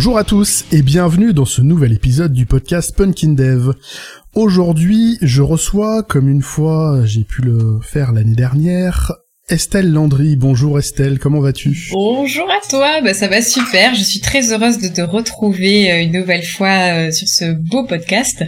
Bonjour à tous et bienvenue dans ce nouvel épisode du podcast Punkin Dev. Aujourd'hui, je reçois, comme une fois j'ai pu le faire l'année dernière, Estelle Landry. Bonjour Estelle, comment vas-tu? Bonjour à toi, bah, ça va super. Je suis très heureuse de te retrouver euh, une nouvelle fois euh, sur ce beau podcast.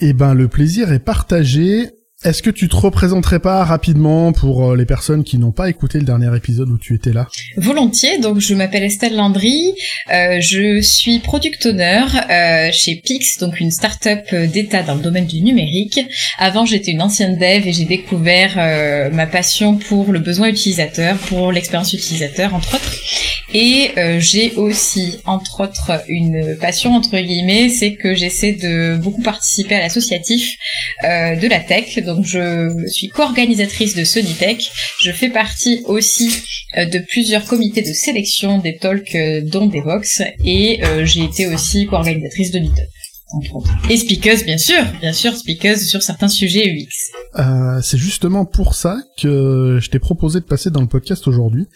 Eh ben, le plaisir est partagé. Est-ce que tu te représenterais pas rapidement pour euh, les personnes qui n'ont pas écouté le dernier épisode où tu étais là? Volontiers, donc je m'appelle Estelle Landry, euh, je suis product owner euh, chez Pix, donc une start-up d'État dans le domaine du numérique. Avant j'étais une ancienne dev et j'ai découvert ma passion pour le besoin utilisateur, pour l'expérience utilisateur entre autres. Et j'ai aussi entre autres une passion entre guillemets, c'est que j'essaie de beaucoup participer à l'associatif de la tech donc je suis co-organisatrice de Sonitech. Je fais partie aussi euh, de plusieurs comités de sélection des talks euh, dont Devox et euh, j'ai été aussi co-organisatrice de Meetup. Et speakers, bien sûr, bien sûr, speakers sur certains sujets UX. c'est justement pour ça que je t'ai proposé de passer dans le podcast aujourd'hui.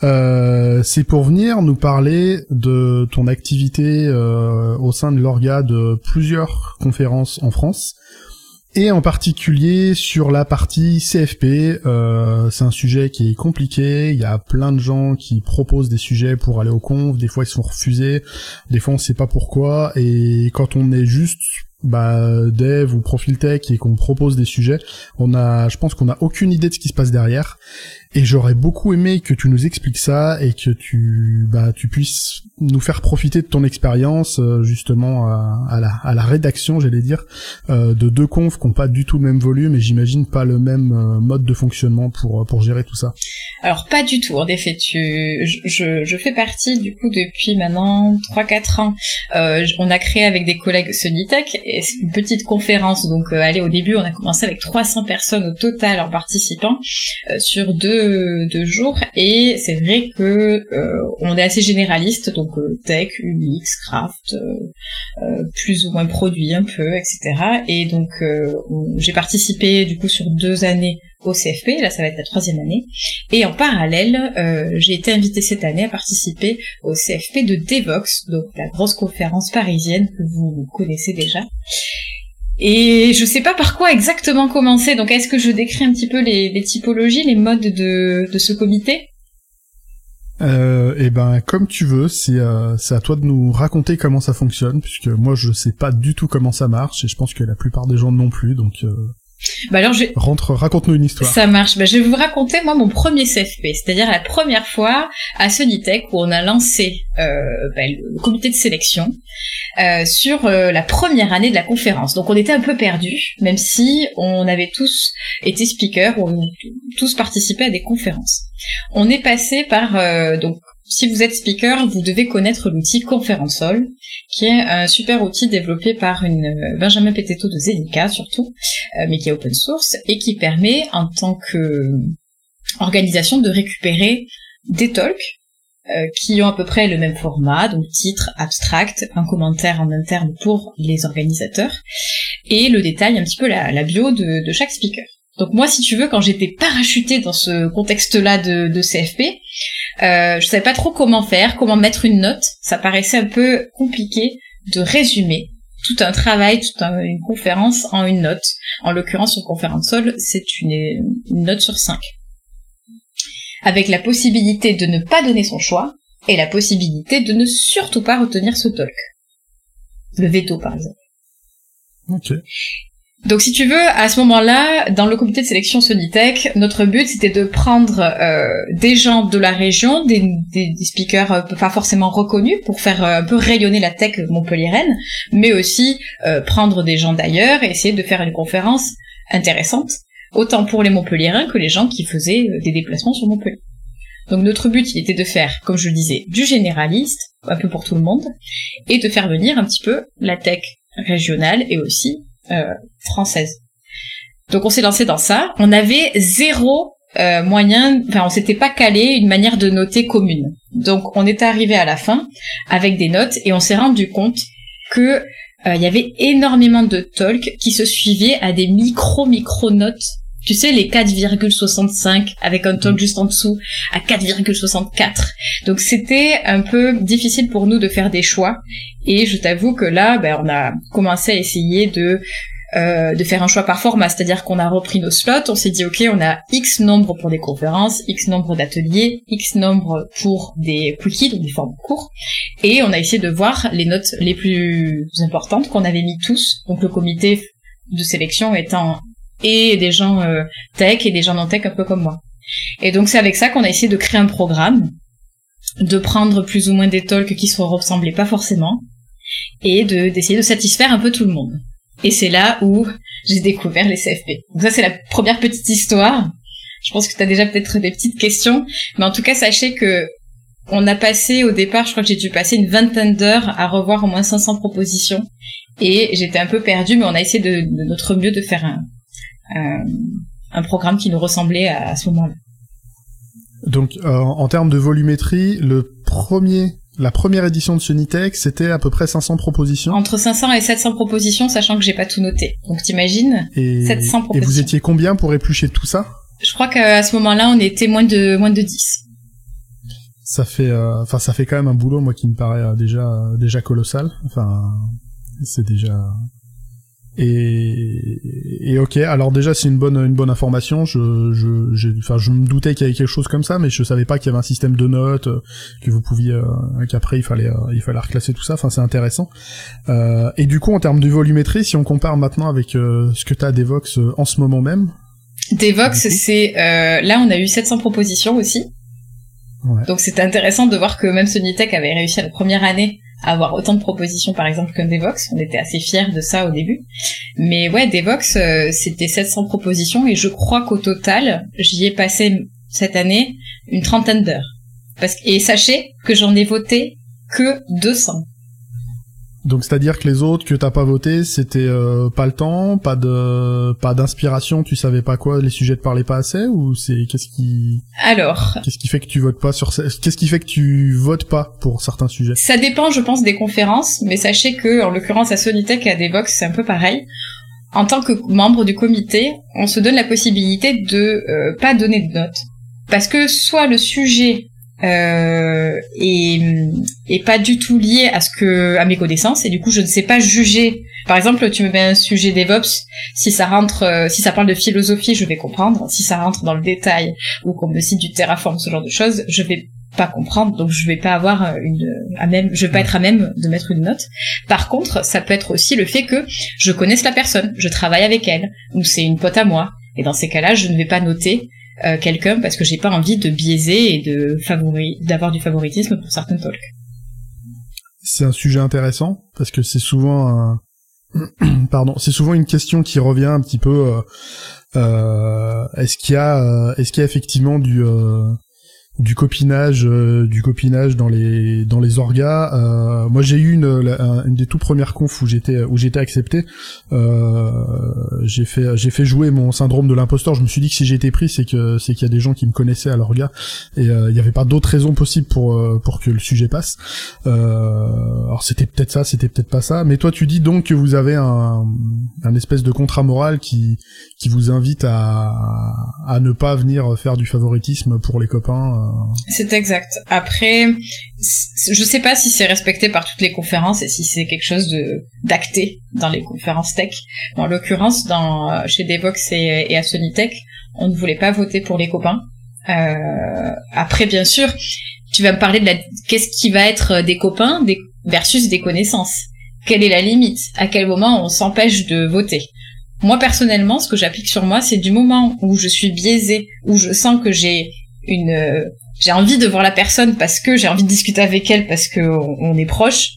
c'est pour venir nous parler de ton activité au sein de l'orga de plusieurs conférences en France et en particulier sur la partie CFP, euh, c'est un sujet qui est compliqué. Il y a plein de gens qui proposent des sujets pour aller au conf. Des fois, ils sont refusés. Des fois, on sait pas pourquoi. Et quand on est juste bah, dev ou profil tech et qu'on propose des sujets, on a, je pense qu'on a aucune idée de ce qui se passe derrière. Et j'aurais beaucoup aimé que tu nous expliques ça et que tu, bah, tu puisses nous faire profiter de ton expérience euh, justement à, la, à la rédaction, j'allais dire, euh, de deux confs qui n'ont pas du tout le même volume et j'imagine pas le même euh, mode de fonctionnement pour pour gérer tout ça. Alors pas du tout. En effet, tu, je, je fais partie du coup depuis maintenant 3-4 ans. Euh, on a créé avec des collègues Sonitech et c'est une petite conférence. Donc allez, au début, on a commencé avec 300 personnes au total en participant sur deux de, jours et c'est vrai que euh, on est assez généraliste donc euh, tech, UX, craft, euh, plus ou moins produit un peu, etc. Et donc j'ai participé du coup sur deux années au CFP, là ça va être la troisième année, et en parallèle j'ai été invitée cette année à participer au CFP de Devox, donc la grosse conférence parisienne que vous connaissez déjà. Et je sais pas par quoi exactement commencer. Donc est-ce que je décris un petit peu les, typologies, les modes de, ce comité? Euh, et eh ben comme tu veux, c'est euh, c'est à toi de nous raconter comment ça fonctionne, puisque moi je sais pas du tout comment ça marche et je pense que la plupart des gens non plus, donc euh, bah alors je... Rentre, raconte-nous une histoire. Ça marche. Bah, je vais vous raconter moi mon premier CFP, c'est-à-dire la première fois à Sonitech où on a lancé euh, bah, le comité de sélection euh, sur euh, la première année de la conférence. Donc on était un peu perdus, même si on avait tous été speakers, ou tous participé à des conférences. On est passé par euh, donc si vous êtes speaker, vous devez connaître l'outil Conferencehall, qui est un super outil développé par une euh, Benjamin Petetto de Zenica surtout, euh, mais qui est open source et qui permet en tant que euh, de récupérer des talks qui ont à peu près le même format, donc titre, abstract, un commentaire en interne pour les organisateurs, et le détail un petit peu la, bio de, chaque speaker. Donc moi, si tu veux, quand j'étais parachutée dans ce contexte-là de, CFP, euh, je savais pas trop comment faire, comment mettre une note. Ça paraissait un peu compliqué de résumer tout un travail, toute une conférence en une note. En l'occurrence, sur conférence sol, c'est une, note sur 5. Avec la possibilité de ne pas donner son choix et la possibilité de ne surtout pas retenir ce talk. Le veto, par exemple. Ok. Donc si tu veux, à ce moment-là, dans le comité de sélection Sonitech, notre but c'était de prendre euh, des gens de la région, des, speakers euh, pas forcément reconnus pour faire euh, un peu rayonner la tech montpelliéraine, mais aussi prendre des gens d'ailleurs et essayer de faire une conférence intéressante, autant pour les montpelliérains que les gens qui faisaient des déplacements sur Montpellier. Donc notre but il était de faire, comme je le disais, du généraliste, un peu pour tout le monde, et de faire venir un petit peu la tech régionale et aussi euh, française. Donc on s'est lancé dans ça. On avait zéro euh, moyen, enfin on s'était pas calé une manière de noter commune. Donc on était arrivé à la fin avec des notes et on s'est rendu compte que euh, il y avait énormément de talks qui se suivaient à des micro micro notes Tu sais, les 4,65 avec un talk juste en dessous à 4,64. Donc c'était un peu difficile pour nous de faire des choix. Et je t'avoue que là, ben, on a commencé à essayer de euh, de faire un choix par format, c'est-à-dire qu'on a repris nos slots, on s'est dit ok, on a X nombre pour des conférences, X nombre d'ateliers, X nombre pour des quickies, donc des formes courts, et on a essayé de voir les notes les plus importantes qu'on avait mis tous, donc le comité de sélection étant et des gens euh, tech et des gens non tech un peu comme moi. Et donc c'est avec ça qu'on a essayé de créer un programme, de prendre plus ou moins des talks qui se ressemblaient pas forcément, et de d'essayer de satisfaire un peu tout le monde. Et c'est là où j'ai découvert les CFP. Donc ça, c'est la première petite histoire. Je pense que tu as déjà peut-être des petites questions. Mais en tout cas, sachez que on a passé au départ, je crois que j'ai dû passer une vingtaine d'heures à revoir au moins 500 propositions. Et j'étais un peu perdue, mais on a essayé de, notre mieux de faire un, un, programme qui nous ressemblait à, ce moment-là. Donc, euh, en termes de volumétrie, le premier la première édition de Sunitech, c'était à peu près 500 propositions. Entre 500 et 700 propositions, sachant que j'ai pas tout noté. Donc t'imagines 700 propositions. Et vous étiez combien pour éplucher tout ça? Je crois qu'à ce moment-là, on était moins de moins de 10. Ça fait, euh, enfin, ça fait quand même un boulot, moi, qui me paraît euh, déjà déjà colossal. Enfin, c'est déjà et, et ok, alors déjà c'est une bonne une bonne information. Je je enfin je me doutais qu'il y avait quelque chose comme ça, mais je savais pas qu'il y avait un système de notes euh, que vous pouviez euh, qu'après il fallait euh, il fallait reclasser tout ça. Enfin c'est intéressant. Euh, et du coup en termes de volumétrie, si on compare maintenant avec ce que tu as Devox en ce moment même. Devox c'est là on a eu 700 propositions aussi. Ouais. Donc c'était intéressant de voir que même Sonitech avait réussi à la première année avoir autant de propositions par exemple qu'un Devox. On était assez fiers de ça au début. Mais ouais, Devox, euh, c'était 700 propositions et je crois qu'au total, j'y ai passé cette année une trentaine d'heures. Parce et sachez que j'en ai voté que 200. Donc c'est-à-dire que les autres que t'as pas voté, c'était euh, pas le temps, pas de pas d'inspiration, tu savais pas quoi, les sujets te parlaient pas assez ou c'est qu'est-ce qui Alors, qu'est-ce qui fait que tu votes pas sur qu'est-ce qui fait que tu votes pas pour certains sujets? Ça dépend, je pense des conférences, mais sachez que en l'occurrence à Sonitech et à Devox, c'est un peu pareil. En tant que membre du comité, on se donne la possibilité de euh, pas donner de notes. Parce que soit le sujet euh, et, pas du tout lié à ce que à mes connaissances. Et du coup je ne sais pas juger. Par exemple tu me mets un sujet DevOps. Si ça rentre euh, si ça parle de philosophie je vais comprendre. Si ça rentre dans le détail ou qu'on me cite du Terraform ce genre de choses je vais pas comprendre. Donc je vais pas avoir une à même je vais pas être à même de mettre une note. Par contre ça peut être aussi le fait que je connaisse la personne je travaille avec elle ou c'est une pote à moi. Et dans ces cas-là je ne vais pas noter euh, quelqu'un parce que j'ai pas envie de biaiser et de favori d'avoir du favoritisme pour certains talks. C'est un sujet intéressant parce que c'est souvent un... pardon, c'est souvent une question qui revient un petit peu euh, euh, est-ce qu'il y a est-ce qu'il y a effectivement du du copinage euh, du copinage dans les dans les orgas. Euh, moi j'ai eu une, une des tout premières confs où j'étais où j'étais accepté. Euh, j'ai fait j'ai fait jouer mon syndrome de l'imposteur. Je me suis dit que si été pris c'est que c'est qu'il y a des gens qui me connaissaient à l'orga. Et il n'y avait pas d'autres raisons possibles pour pour que le sujet passe. Alors c'était peut-être ça c'était peut-être pas ça. Mais toi tu dis donc que vous avez un un espèce de contrat moral qui qui vous invite à ne pas venir faire du favoritisme pour les copains c'est exact. Après, je sais pas si c'est respecté par toutes les conférences et si c'est quelque chose d'acté dans les conférences tech. L'occurrence, dans euh, chez Devox et, et à Sonitech, on ne voulait pas voter pour les copains. Euh, après, bien sûr, tu vas me parler de qu'est-ce qui va être des copains versus des connaissances. Quelle est la limite? À quel moment on s'empêche de voter? Moi personnellement, ce que j'applique sur moi, c'est du moment où je suis biaisée, où je sens que j'ai une euh, j'ai envie de voir la personne parce que j'ai envie de discuter avec elle parce que on, est proche.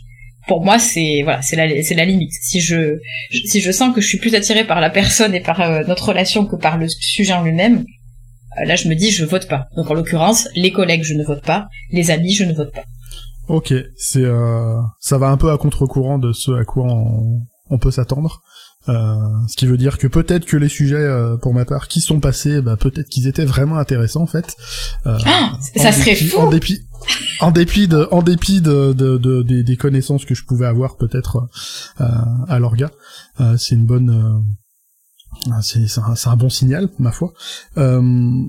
Pour moi c'est voilà c'est la c'est la limite. Si je, si je sens que je suis plus attirée par la personne et par euh, notre relation que par le sujet en lui-même euh, là je me dis je vote pas. Donc en l'occurrence les collègues je ne vote pas. Les amis je ne vote pas. Ok c'est ça va un peu à contre-courant de ce à quoi on, peut s'attendre ce qui veut dire que peut-être que les sujets, euh, pour ma part, qui sont passés, bah, peut-être qu'ils étaient vraiment intéressants en fait. Euh, ah, ça serait fou. En dépit, en dépit de, en dépit de, de, de des, connaissances que je pouvais avoir peut-être à l'orga, c'est une bonne, c'est un, un, bon signal, ma foi. Euh,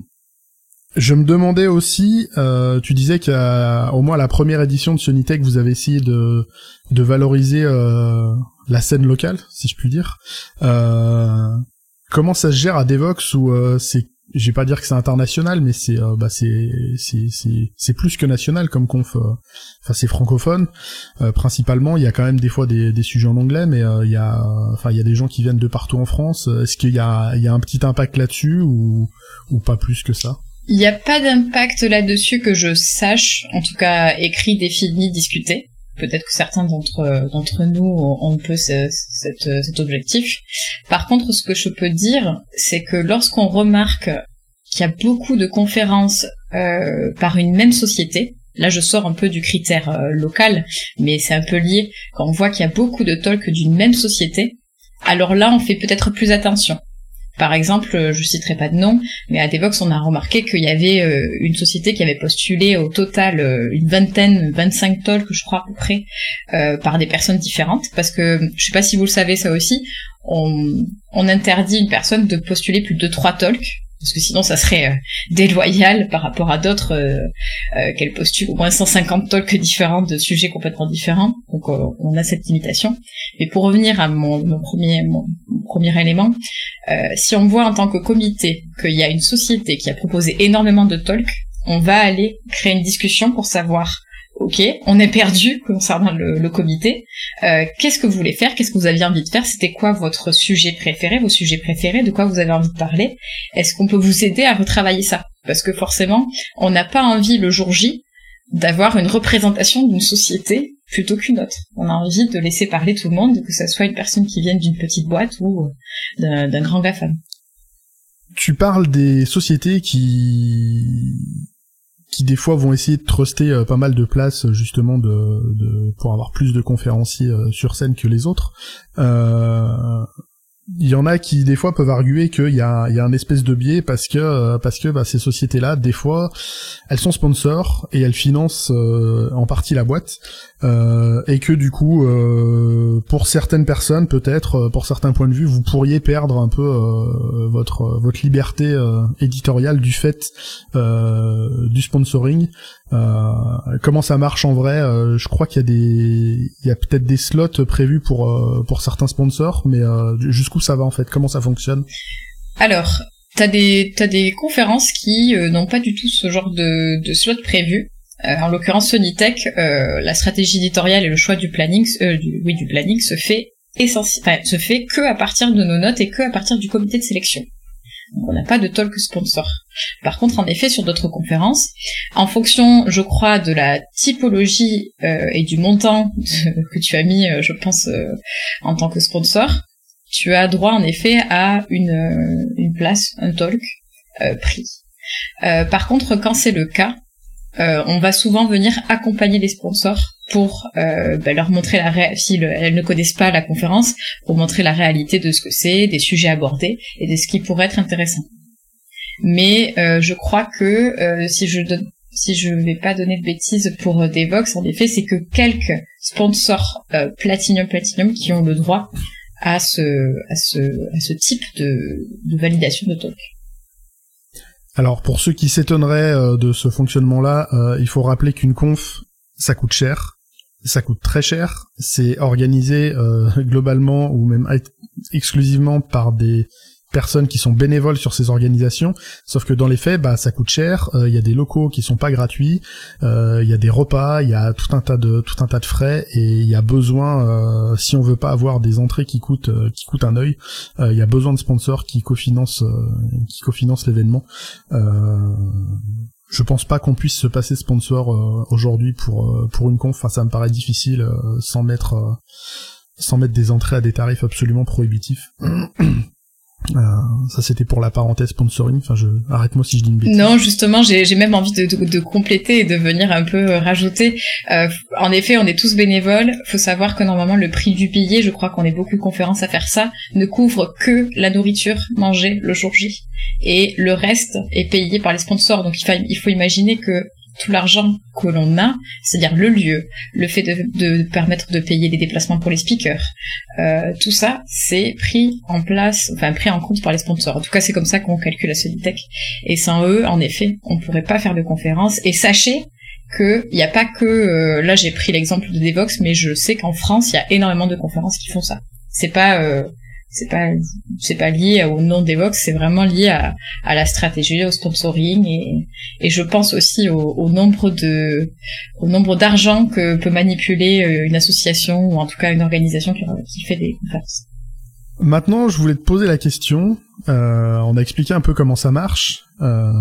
je me demandais aussi, euh, tu disais qu'au moins la première édition de Sonitech, vous avez essayé de, de valoriser euh, la scène locale, si je puis dire. Euh, comment ça se gère à Devox où euh, c'est je vais pas dire que c'est international, mais c'est euh, bah c'est c'est plus que national comme conf. Euh, enfin c'est francophone principalement. Il y a quand même des fois des, des sujets en anglais, mais il y a enfin il y a des gens qui viennent de partout en France. Est-ce qu'il y a il y a un petit impact là-dessus ou ou pas plus que ça? Il n'y a pas d'impact là-dessus que je sache, en tout cas écrit, défini, discuté peut-être que certains d'entre d'entre nous ont un peu ce, cet objectif. Par contre, ce que je peux dire, c'est que lorsqu'on remarque qu'il y a beaucoup de conférences euh, par une même société, là je sors un peu du critère euh, local, mais c'est un peu lié, quand on voit qu'il y a beaucoup de talks d'une même société, alors là on fait peut-être plus attention. Par exemple, euh, je citerai pas de nom, mais à Devox, on a remarqué qu'il y avait euh, une société qui avait postulé au total euh, une vingtaine, 25 talks, je crois à peu près, par des personnes différentes. Parce que, je sais pas si vous le savez ça aussi, on, interdit une personne de postuler plus de trois talks parce que sinon ça serait déloyal par rapport à d'autres qu'elle postule au moins 150 talks différents de sujets complètement différents. Donc on a cette limitation. Mais pour revenir à mon, premier mon, premier élément, si on voit en tant que comité qu'il y a une société qui a proposé énormément de talks, on va aller créer une discussion pour savoir ok, on est perdu concernant le, comité. Euh, qu'est-ce que vous voulez faire? Qu'est-ce que vous aviez envie de faire? C'était quoi votre sujet préféré, vos sujets préférés? De quoi vous avez envie de parler? Est-ce qu'on peut vous aider à retravailler ça? Parce que forcément, on n'a pas envie le jour J d'avoir une représentation d'une société plutôt qu'une autre. On a envie de laisser parler tout le monde, que ce soit une personne qui vienne d'une petite boîte ou d'un grand GAFAM. Tu parles des sociétés qui qui des fois vont essayer de truster euh, pas mal de places justement de, de, pour avoir plus de conférenciers euh, sur scène que les autres. Euh, il y en a qui des fois peuvent arguer qu'il y a, il un espèce de biais parce que euh, parce que bah, ces sociétés-là, des fois, elles sont sponsors et elles financent euh, en partie la boîte euh, et que du coup, pour certaines personnes, peut-être, pour certains points de vue, vous pourriez perdre un peu votre votre liberté éditoriale du fait du sponsoring. comment ça marche en vrai Je crois qu'il y a des il y a peut-être des slots prévus pour pour certains sponsors, mais jusqu'où ça va en fait? Comment ça fonctionne? Alors, t'as des t'as des conférences qui euh, n'ont pas du tout ce genre de, de slot prévu. Euh, en l'occurrence, Sonitech, euh, la stratégie éditoriale et le choix du planning, du, oui, du planning se fait essentiel, se fait que à partir de nos notes et que à partir du comité de sélection. on n'a pas de talk sponsor. Par contre, en effet, sur d'autres conférences, en fonction, je crois, de la typologie et du montant que tu as mis, je pense, en tant que sponsor, tu as droit en effet à une, euh, une place, un talk euh, pris. Euh, par contre, quand c'est le cas, on va souvent venir accompagner les sponsors pour bah, leur montrer la ré si elles ne connaissent pas la conférence, pour montrer la réalité de ce que c'est, des sujets abordés et de ce qui pourrait être intéressant. Mais je crois que si je si je ne vais pas donner de bêtises pour Devox, en effet, c'est que quelques sponsors Platinum Platinum qui ont le droit à ce, à ce, à ce type de validation de talk. Alors pour ceux qui s'étonneraient euh, de ce fonctionnement-là, euh, il faut rappeler qu'une conf, ça coûte cher, ça coûte très cher, c'est organisé euh, globalement ou même exclusivement par des personnes qui sont bénévoles sur ces organisations, sauf que dans les faits, bah ça coûte cher. Il y a des locaux qui sont pas gratuits, il y a des repas, il y a tout un tas de tout un tas de frais et il y a besoin, euh, si on veut pas avoir des entrées qui coûtent euh, qui coûtent un œil, il y a besoin de sponsors qui cofinancent qui cofinancent l'événement. je pense pas qu'on puisse se passer sponsor aujourd'hui pour pour une conf. Enfin, ça me paraît difficile sans mettre sans mettre des entrées à des tarifs absolument prohibitifs. Euh, ça c'était pour la parenthèse sponsoring. Enfin, je arrête-moi si je dis une bêtise. Non, justement, j'ai même envie de, de, de, compléter et de venir un peu euh, rajouter. Euh, en effet, on est tous bénévoles. Faut savoir que normalement le prix du billet, je crois qu'on est beaucoup de conférences à faire ça, ne couvre que la nourriture mangée le jour J, et le reste est payé par les sponsors. Donc il il faut imaginer que tout l'argent que l'on a, c'est-à-dire le lieu, le fait de, permettre de payer les déplacements pour les speakers, euh, tout ça, c'est pris en place, enfin pris en compte par les sponsors. En tout cas, c'est comme ça qu'on calcule la Solitech. Et sans eux, en effet, on pourrait pas faire de conférences. Et sachez que il n'y a pas que euh, là j'ai pris l'exemple de Devox mais je sais qu'en France il y a énormément de conférences qui font ça c'est pas euh, c'est pas c'est pas lié au nom d'Evox, c'est vraiment lié à, à la stratégie, au sponsoring et, et je pense aussi au, nombre de au nombre d'argent que peut manipuler euh, une association ou en tout cas une organisation qui, qui fait des conférences. Maintenant, je voulais te poser la question. Euh, on a expliqué un peu comment ça marche. Euh,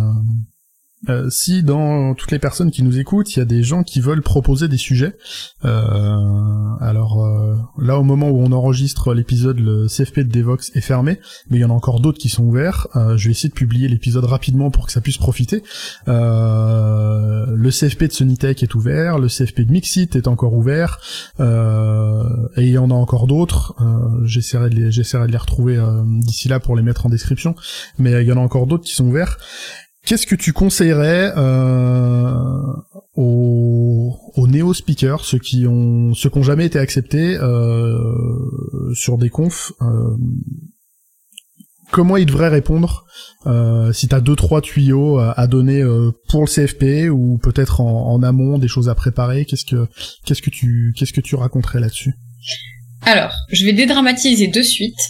euh, si dans toutes les personnes qui nous écoutent, il y a des gens qui veulent proposer des sujets, euh, alors euh, là au moment où on enregistre l'épisode, le CFP de Devox est fermé, mais il y en a encore d'autres qui sont ouverts. je vais essayer de publier l'épisode rapidement pour que ça puisse profiter. le CFP de Sonitech est ouvert, le CFP de Mixit est encore ouvert, et il y en a encore d'autres. j'essaierai de les, j'essaierai de les retrouver d'ici là pour les mettre en description, mais il y en a encore d'autres qui sont ouverts. Qu'est-ce que tu conseillerais euh, aux, aux néo-speakers, ceux qui ont ceux qui ont jamais été acceptés euh, sur des confs euh, Comment ils devraient répondre Si t'as deux trois tuyaux à, donner pour le CFP ou peut-être en, en, amont des choses à préparer, qu'est-ce que qu'est-ce que tu qu'est-ce que tu raconterais là-dessus? Alors, je vais dédramatiser de suite.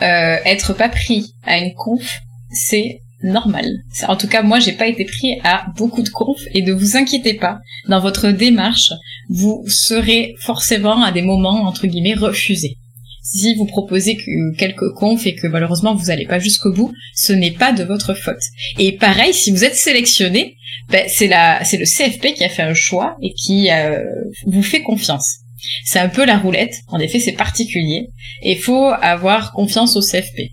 Être pas pris à une conf, c'est normal. En tout cas, moi, j'ai pas été pris à beaucoup de confs et ne vous inquiétez pas, dans votre démarche, vous serez forcément à des moments, entre guillemets, refusés. Si vous proposez que quelques confs et que malheureusement vous n'allez pas jusqu'au bout, ce n'est pas de votre faute. Et pareil, si vous êtes sélectionné, ben, c'est la, c'est le CFP qui a fait un choix et qui euh, vous fait confiance. C'est un peu la roulette. En effet, c'est particulier. Et faut avoir confiance au CFP.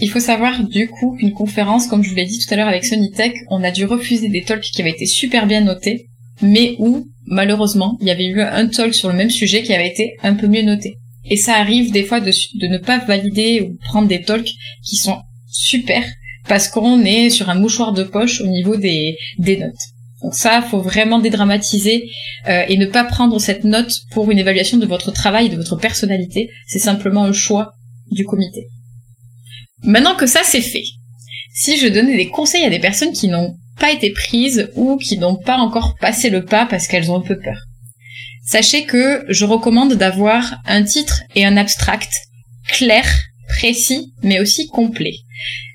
Il faut savoir du coup qu'une conférence, comme je vous l'ai dit tout à l'heure avec Sonitech, on a dû refuser des talks qui avaient été super bien notés, mais où malheureusement il y avait eu un talk sur le même sujet qui avait été un peu mieux noté. Et ça arrive des fois de, ne pas valider ou prendre des talks qui sont super parce qu'on est sur un mouchoir de poche au niveau des, des notes. Donc ça, faut vraiment dédramatiser euh, et ne pas prendre cette note pour une évaluation de votre travail, de votre personnalité. C'est simplement un choix du comité. Maintenant que ça c'est fait, si je donnais des conseils à des personnes qui n'ont pas été prises ou qui n'ont pas encore passé le pas parce qu'elles ont un peu peur, sachez que je recommande d'avoir un titre et un abstract clair, précis, mais aussi complet.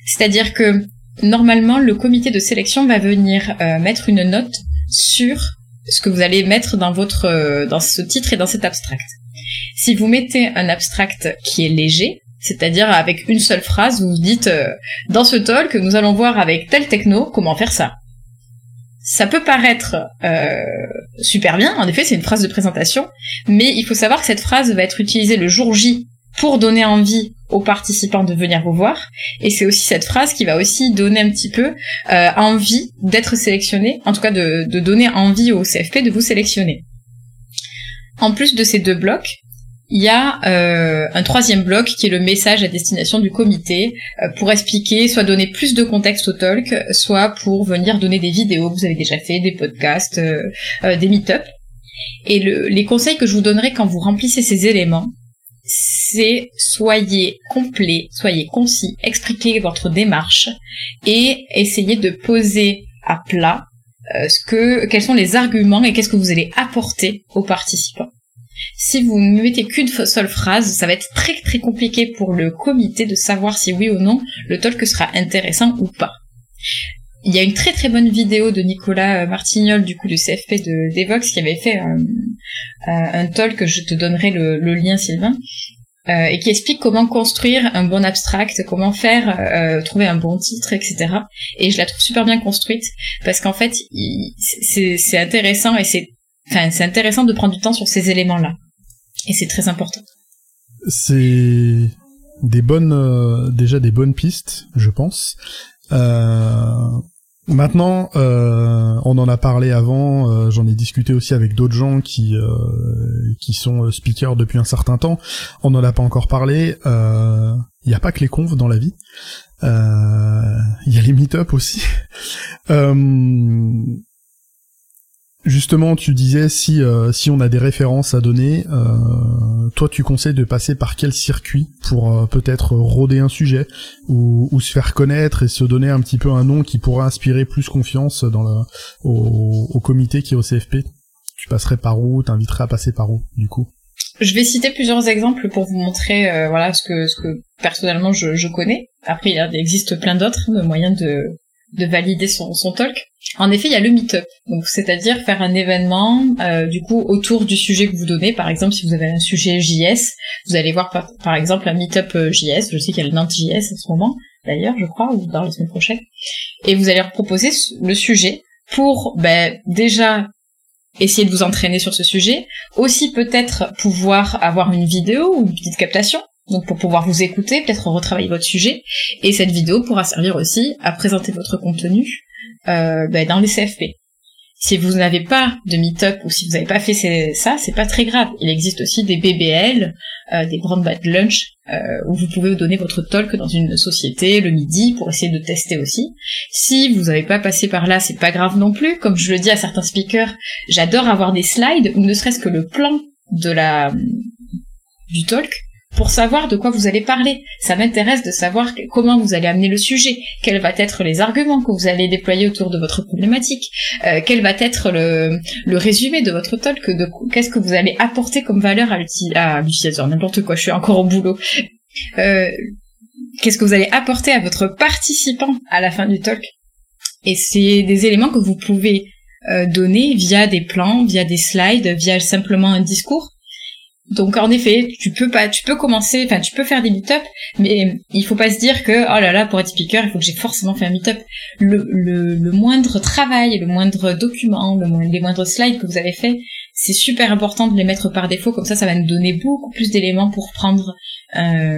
C'est-à-dire que normalement le comité de sélection va venir euh, mettre une note sur ce que vous allez mettre dans votre euh, dans ce titre et dans cet abstract. Si vous mettez un abstract qui est léger, c'est-à-dire avec une seule phrase, vous dites euh, dans ce talk, nous allons voir avec tel techno comment faire ça. Ça peut paraître euh, super bien, en effet c'est une phrase de présentation, mais il faut savoir que cette phrase va être utilisée le jour J pour donner envie aux participants de venir vous voir, et c'est aussi cette phrase qui va aussi donner un petit peu euh, envie d'être sélectionné, en tout cas de, de donner envie au CFP de vous sélectionner. En plus de ces deux blocs, il y a euh, un troisième bloc qui est le message à destination du comité euh, pour expliquer, soit donner plus de contexte au talk, soit pour venir donner des vidéos vous avez déjà fait, des podcasts, euh, des meet-up. Et les conseils que je vous donnerai quand vous remplissez ces éléments, c'est soyez complet, soyez concis, expliquez votre démarche et essayez de poser à plat ce que, quels sont les arguments et qu'est-ce que vous allez apporter aux participants. Si vous ne mettez qu'une seule phrase, ça va être très très compliqué pour le comité de savoir si oui ou non le talk sera intéressant ou pas. Il y a une très très bonne vidéo de Nicolas Martignol, du coup du CFP de Devox, qui avait fait un, un talk, je te donnerai le, lien Sylvain, euh, et qui explique comment construire un bon abstract, comment faire, euh, trouver un bon titre, etc. Et je la trouve super bien construite, parce qu'en fait, c'est intéressant et c'est Enfin, c'est intéressant de prendre du temps sur ces éléments-là. Et c'est très important. C'est euh, déjà des bonnes pistes, je pense. Euh, maintenant, euh, on en a parlé avant. J'en ai discuté aussi avec d'autres gens qui qui sont speakers depuis un certain temps. On n'en a pas encore parlé. Il n'y a pas que les confs dans la vie. Il y a les meet-up aussi. Justement, tu disais si euh, si on a des références à donner, euh, toi tu conseilles de passer par quel circuit pour euh, peut-être rôder un sujet ou, se faire connaître et se donner un petit peu un nom qui pourrait inspirer plus confiance dans le au, comité qui est au CFP. Tu passerais par où? T'inviterais à passer par où du coup? Je vais citer plusieurs exemples pour vous montrer voilà ce que personnellement je connais. Après il existe plein d'autres moyens de de valider son, son talk. En effet, il y a le meet-up, c'est-à-dire faire un événement euh, du coup autour du sujet que vous donnez. Par exemple, si vous avez un sujet JS, vous allez voir par, exemple un meet-up euh, JS. Je sais qu'il y a le Nantes JS en ce moment, d'ailleurs, je crois, ou dans la semaine prochaine. Et vous allez leur proposer le sujet pour ben, déjà essayer de vous entraîner sur ce sujet, aussi peut-être pouvoir avoir une vidéo ou une petite captation donc pour pouvoir vous écouter, peut-être retravailler votre sujet, et cette vidéo pourra servir aussi à présenter votre contenu euh, ben, dans les CFP. Si vous n'avez pas de meet-up ou si vous n'avez pas fait ça, c'est pas très grave. Il existe aussi des BBL, euh, des Brand Bad Lunch, euh, où vous pouvez donner votre talk dans une société le midi pour essayer de tester aussi. Si vous n'avez pas passé par là, c'est pas grave non plus. Comme je le dis à certains speakers, j'adore avoir des slides ou ne serait-ce que le plan de la du talk pour savoir de quoi vous allez parler. Ça m'intéresse de savoir comment vous allez amener le sujet, quels vont être les arguments que vous allez déployer autour de votre problématique, euh, quel va être le, résumé de votre talk, de qu'est-ce que vous allez apporter comme valeur à l'utilisateur, n'importe quoi, je suis encore au boulot. Euh, qu'est-ce que vous allez apporter à votre participant à la fin du talk. Et c'est des éléments que vous pouvez euh, donner via des plans, via des slides, via simplement un discours donc en effet, tu peux pas, tu peux commencer, enfin tu peux faire des meet-up, mais il faut pas se dire que oh là là pour être speaker il faut que j'ai forcément fait un meet-up. Le, le, moindre travail, le moindre document, le les moindres slides que vous avez fait, c'est super important de les mettre par défaut, comme ça ça va nous donner beaucoup plus d'éléments pour prendre euh,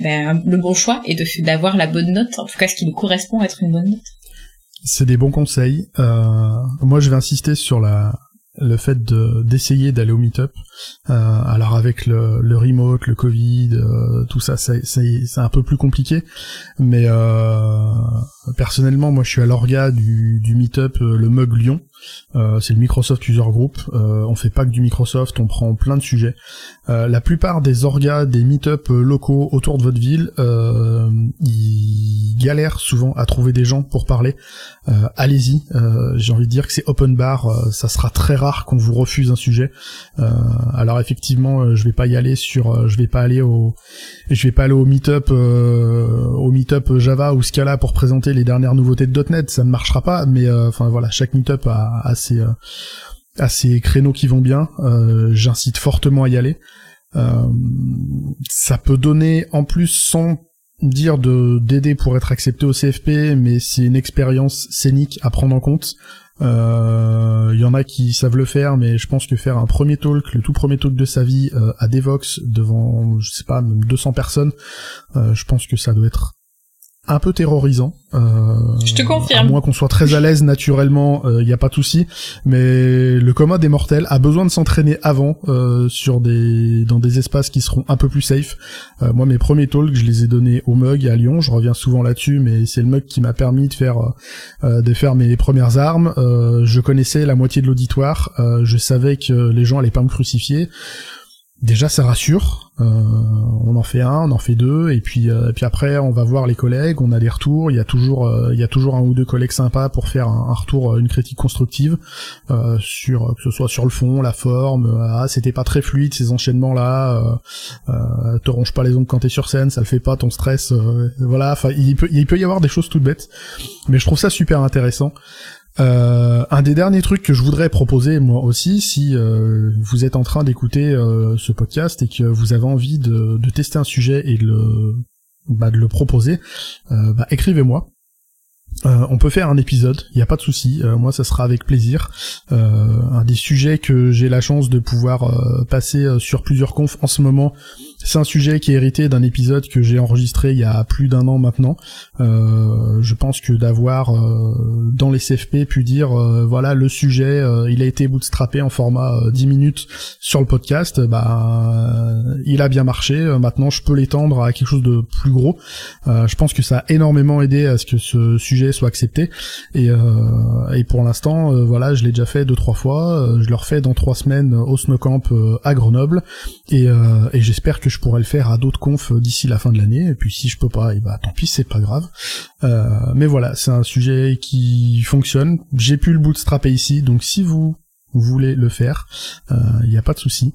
ben, le bon choix et d'avoir la bonne note, en tout cas ce qui nous correspond à être une bonne note. C'est des bons conseils. Euh, moi je vais insister sur la le fait de d'essayer d'aller au meet-up. Euh, alors avec le, le remote, le Covid, euh, tout ça, c'est un peu plus compliqué. Mais euh, personnellement, moi, je suis à l'orga du, du meet-up le Mug Lyon. Euh, c'est le Microsoft User Group. Euh, on fait pas que du Microsoft, on prend plein de sujets. Euh, la plupart des orgas, des meet-up locaux autour de votre ville, ils galèrent souvent à trouver des gens pour parler. Allez-y. J'ai envie de dire que c'est open bar. ça sera très rare qu'on vous refuse un sujet. alors effectivement, je vais pas y aller sur, je vais pas aller au, je vais pas aller au meet-up, au meet-up Java ou Scala pour présenter les dernières nouveautés de .NET. Ça ne marchera pas. Mais enfin voilà, chaque meet-up a à, ces ces créneaux qui vont bien. Euh, j'incite fortement à y aller. Euh, ça peut donner en plus sans dire de d'aider pour être accepté au CFP, mais c'est une expérience scénique à prendre en compte. Il euh, y en a qui savent le faire, mais je pense que faire un premier talk, le tout premier talk de sa vie à Devox devant, je sais pas, même 200 personnes, je pense que ça doit être un peu terrorisant. Euh, je te confirme. À moins qu'on soit très à l'aise naturellement, il euh, n'y a pas de souci. Mais le commun des mortels a besoin de s'entraîner avant euh, sur des dans des espaces qui seront un peu plus safe. Euh, moi, mes premiers talks, je les ai donnés au Mug à Lyon. Je reviens souvent là-dessus, mais c'est le Mug qui m'a permis de faire euh, de faire mes premières armes. je connaissais la moitié de l'auditoire. je savais que les gens allaient pas me crucifier déjà ça rassure. Euh, on en fait un, on en fait deux, et puis euh, et puis après on va voir les collègues, on a des retours. Il y a toujours euh, il y a toujours un ou deux collègues sympas pour faire un, retour, une critique constructive sur que ce soit sur le fond, la forme. ah c'était pas très fluide ces enchaînements là. te ronge pas les ongles quand t'es sur scène, ça le fait pas ton stress. voilà, enfin il peut il peut y avoir des choses toutes bêtes, mais je trouve ça super intéressant. Euh, un des derniers trucs que je voudrais proposer moi aussi, si euh, vous êtes en train d'écouter euh, ce podcast et que vous avez envie de, tester un sujet et de le, bah, de le proposer, bah, écrivez-moi. on peut faire un épisode, il n'y a pas de souci. moi, ça sera avec plaisir. un des sujets que j'ai la chance de pouvoir passer sur plusieurs confs en ce moment, C'est un sujet qui est hérité d'un épisode que j'ai enregistré il y a plus d'un an maintenant. Euh, je pense que d'avoir euh, dans les CFP pu dire euh, voilà le sujet, il a été bootstrappé en format 10 minutes sur le podcast, bah il a bien marché. maintenant, je peux l'étendre à quelque chose de plus gros. je pense que ça a énormément aidé à ce que ce sujet soit accepté. Et, et pour l'instant, voilà, je l'ai déjà fait deux trois fois. je le refais dans trois semaines au Snowcamp à Grenoble. Et, et j'espère que je pourrais le faire à d'autres confs d'ici la fin de l'année. Et puis si je peux pas, et eh bah tant pis, c'est pas grave. Euh, mais voilà, c'est un sujet qui fonctionne. J'ai pu le bootstrapper ici, donc si vous voulez le faire, il euh, n'y a pas de souci.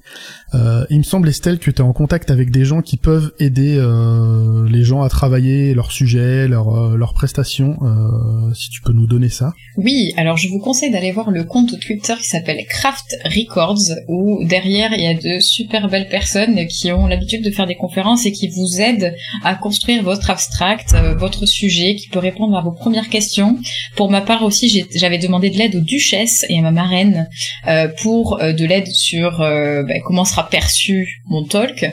Euh, il me semble Estelle que tu es en contact avec des gens qui peuvent aider euh, les gens à travailler leur sujet, leur, euh, leurs prestations. Euh, si tu peux nous donner ça. Oui, alors je vous conseille d'aller voir le compte Twitter qui s'appelle Craft Records, où derrière il y a de super belles personnes qui ont l'habitude de faire des conférences et qui vous aident à construire votre abstract, votre sujet, qui peut répondre à vos premières questions. Pour ma part aussi, j'avais demandé de l'aide aux duchesses et à ma marraine euh, pour euh, de l'aide sur euh, ben, comment sera perçu mon talk.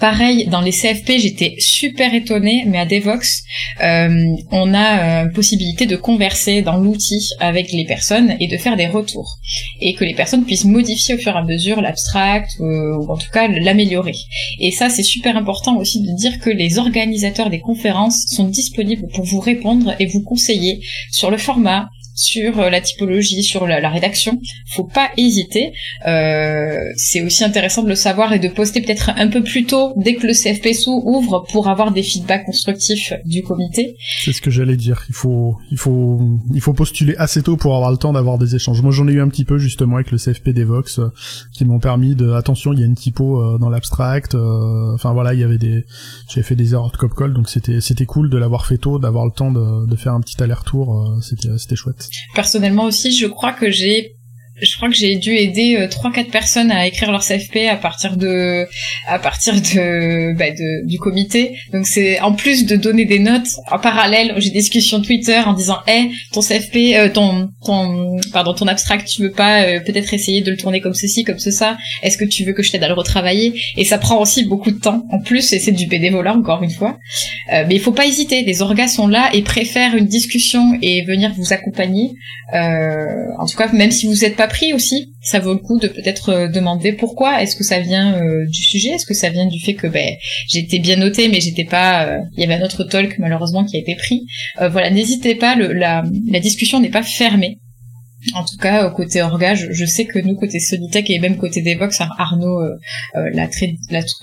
pareil, dans les CFP, j'étais super étonnée, mais à Devox, on a possibilité de converser dans l'outil avec les personnes et de faire des retours. Et que les personnes puissent modifier au fur et à mesure l'abstract, ou en tout cas l'améliorer. Et ça, c'est super important aussi de dire que les organisateurs des conférences sont disponibles pour vous répondre et vous conseiller sur le format, sur euh, la typologie, sur la, rédaction. Faut pas hésiter. Euh, c'est aussi intéressant de le savoir et de poster peut-être un peu plus tôt dès que le CFPSO ouvre pour avoir des feedbacks constructifs du comité. C'est ce que j'allais dire. Il faut, il faut, il faut postuler assez tôt pour avoir le temps d'avoir des échanges. Moi, j'en ai eu un petit peu justement avec le CFP Devox euh, qui m'ont permis de, attention, il y a une typo euh, dans l'abstract. Enfin voilà, il y avait des, j'avais fait des erreurs de cop call, donc c'était, c'était cool de l'avoir fait tôt, d'avoir le temps de, de faire un petit aller-retour. c'était, c'était chouette. Personnellement aussi, je crois que j'ai je crois que j'ai dû aider euh, trois quatre personnes à écrire leur CFP à partir de à partir de, bah, de du comité. Donc c'est en plus de donner des notes en parallèle, j'ai des discussions Twitter en disant "Eh, ton CFP euh, ton ton pardon, ton abstract, tu veux pas euh, peut-être essayer de le tourner comme ceci, comme ce ça Est-ce que tu veux que je t'aide à le retravailler? Et ça prend aussi beaucoup de temps en plus et c'est du bénévolat encore une fois. mais il faut pas hésiter, les orgas sont là et préfèrent une discussion et venir vous accompagner. en tout cas, même si vous n'êtes pas pris aussi. Ça vaut le coup de peut-être euh, demander pourquoi. Est-ce que ça vient euh, du sujet Est-ce que ça vient du fait que ben, j'étais bien noté mais j'étais pas. Euh, il y avait un autre talk malheureusement qui a été pris. voilà, n'hésitez pas. La, discussion n'est pas fermée. En tout cas, côté orga, je, sais que nous, côté Sonitech et même côté Devox, Arnaud l'a très,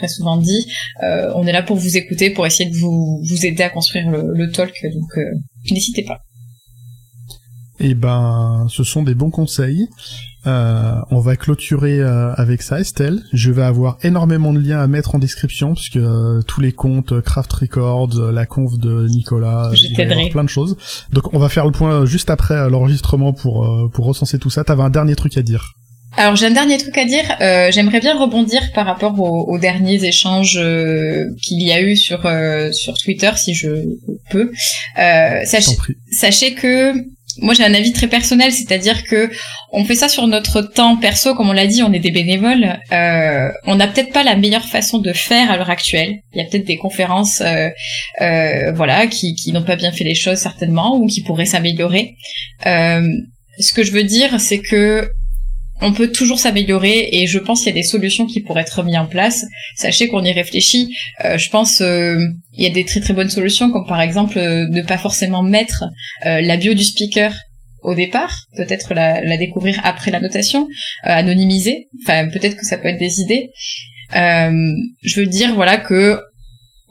souvent dit, on est là pour vous écouter, pour essayer de vous, aider à construire le talk, donc n'hésitez pas. Et eh ben, ce sont des bons conseils. Euh, on va clôturer euh, avec ça, Estelle. Je vais avoir énormément de liens à mettre en description parce que euh, tous les comptes Craft Records, la conf de Nicolas, il plein de choses. Donc on va faire le point juste après l'enregistrement pour pour recenser tout ça. T'avais un dernier truc à dire. Alors j'ai un dernier truc à dire. J'aimerais bien rebondir par rapport aux, derniers échanges qu'il y a eu sur sur Twitter, si je peux. Sachez que moi j'ai un avis très personnel, c'est-à-dire que on fait ça sur notre temps perso, comme on l'a dit, on est des bénévoles. Euh, on n'a peut-être pas la meilleure façon de faire à l'heure actuelle. Il y a peut-être des conférences, euh, euh, voilà, qui, qui n'ont pas bien fait les choses certainement ou qui pourraient s'améliorer. Euh, ce que je veux dire, c'est que on peut toujours s'améliorer et je pense qu'il y a des solutions qui pourraient être mises en place. Sachez qu'on y réfléchit. Euh, je pense euh, y a des très très bonnes solutions comme par exemple euh, ne pas forcément mettre la bio du speaker au départ, peut-être la, la, découvrir après la notation, anonymiser. Enfin peut-être que ça peut être des idées. je veux dire voilà que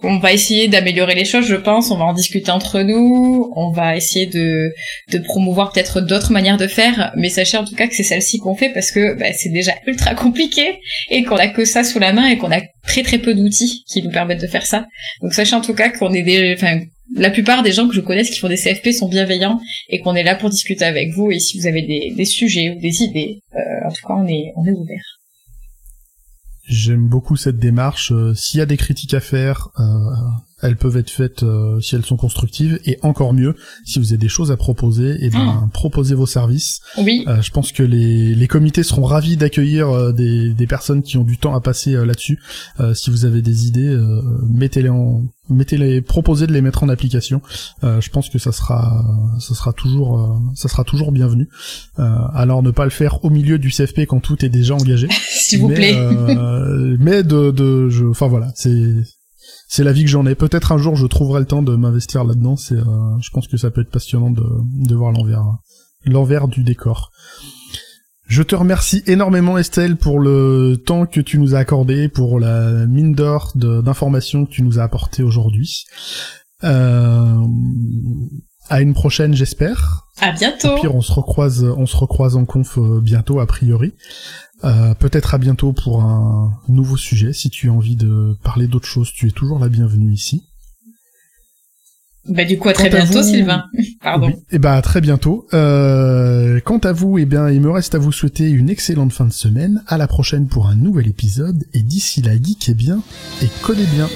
on va essayer d'améliorer les choses, je pense. On va en discuter entre nous. On va essayer de, de promouvoir peut-être d'autres manières de faire. Mais sachez en tout cas que c'est celle-ci qu'on fait parce que bah, c'est déjà ultra compliqué et qu'on a que ça sous la main et qu'on a très très peu d'outils qui nous permettent de faire ça. Donc sachez en tout cas qu'on est des, enfin, la plupart des gens que je connaisse qui font des CFP sont bienveillants et qu'on est là pour discuter avec vous. Et si vous avez des, des sujets ou des idées, euh, en tout cas, on est, on est ouvert. J'aime beaucoup cette démarche. Euh, s'il y a des critiques à faire, euh, elles peuvent être faites euh, si elles sont constructives, et encore mieux, si vous avez des choses à proposer, et ben Ah. proposez vos services. Oui. Euh, je pense que les, les comités seront ravis d'accueillir euh, des, des personnes qui ont du temps à passer euh, là-dessus. Euh, si vous avez des idées, euh, mettez-les en mettez-les proposez de les mettre en application. Euh, je pense que ça sera ça sera toujours euh, ça sera toujours bienvenu. Euh, alors ne pas le faire au milieu du CFP quand tout est déjà engagé. S'il vous mais, plaît. euh, mais de, de je, enfin voilà, c'est c'est la vie que j'en ai. Peut-être un jour je trouverai le temps de m'investir là-dedans. C'est, euh, je pense que ça peut être passionnant de, de voir l'envers, l'envers du décor. Je te remercie énormément Estelle pour le temps que tu nous as accordé, pour la mine d'or d'informations que tu nous as apporté aujourd'hui. Euh, à une prochaine, j'espère. À Au bientôt. pire, on se recroise, on se recroise en conf euh, bientôt, a priori. Euh, Peut-être à bientôt pour un nouveau sujet. Si tu as envie de parler d'autre chose, tu es toujours la bienvenue ici. Bah du coup à très Quant à bientôt vous- Sylvain. Pardon. Oui. Et bah à très bientôt. Euh, quant à vous, eh bien, il me reste à vous souhaiter une excellente fin de semaine. À la prochaine pour un nouvel épisode. Et d'ici là, geek est bien et codez bien.